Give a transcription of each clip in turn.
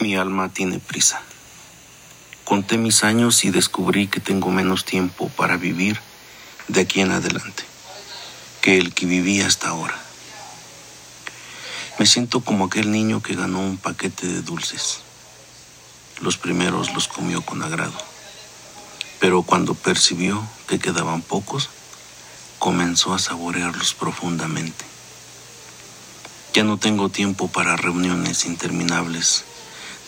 Mi alma tiene prisa. Conté mis años y descubrí que tengo menos tiempo para vivir de aquí en adelante que el que viví hasta ahora. Me siento como aquel niño que ganó un paquete de dulces. Los primeros los comió con agrado, pero cuando percibió que quedaban pocos, comenzó a saborearlos profundamente. Ya no tengo tiempo para reuniones interminables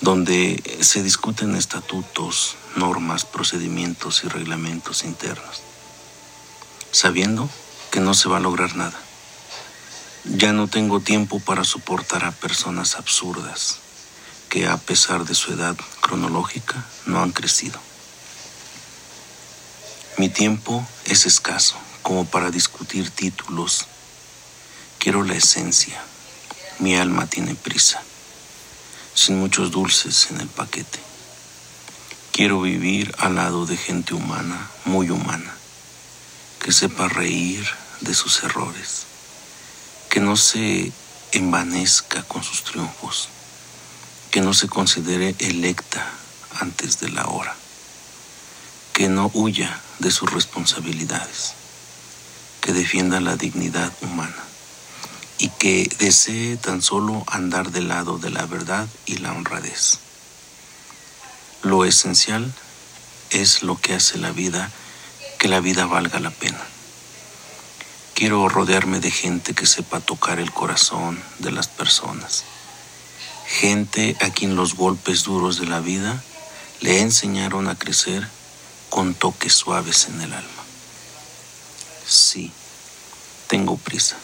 donde se discuten estatutos, normas, procedimientos y reglamentos internos, sabiendo que no se va a lograr nada. Ya no tengo tiempo para soportar a personas absurdas que a pesar de su edad cronológica no han crecido. Mi tiempo es escaso como para discutir títulos. Quiero la esencia. Mi alma tiene prisa sin muchos dulces en el paquete. Quiero vivir al lado de gente humana, muy humana, que sepa reír de sus errores, que no se envanezca con sus triunfos, que no se considere electa antes de la hora, que no huya de sus responsabilidades, que defienda la dignidad humana y que desee tan solo andar del lado de la verdad y la honradez. Lo esencial es lo que hace la vida que la vida valga la pena. Quiero rodearme de gente que sepa tocar el corazón de las personas. Gente a quien los golpes duros de la vida le enseñaron a crecer con toques suaves en el alma. Sí, tengo prisa.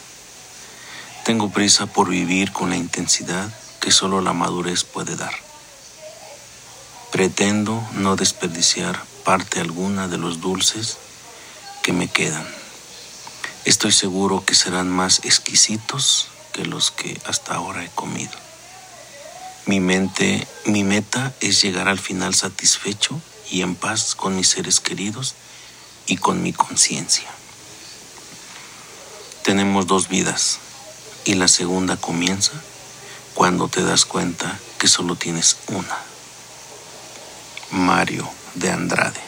Tengo prisa por vivir con la intensidad que solo la madurez puede dar. Pretendo no desperdiciar parte alguna de los dulces que me quedan. Estoy seguro que serán más exquisitos que los que hasta ahora he comido. Mi mente, mi meta es llegar al final satisfecho y en paz con mis seres queridos y con mi conciencia. Tenemos dos vidas y la segunda comienza cuando te das cuenta que solo tienes una. Mario de Andrade.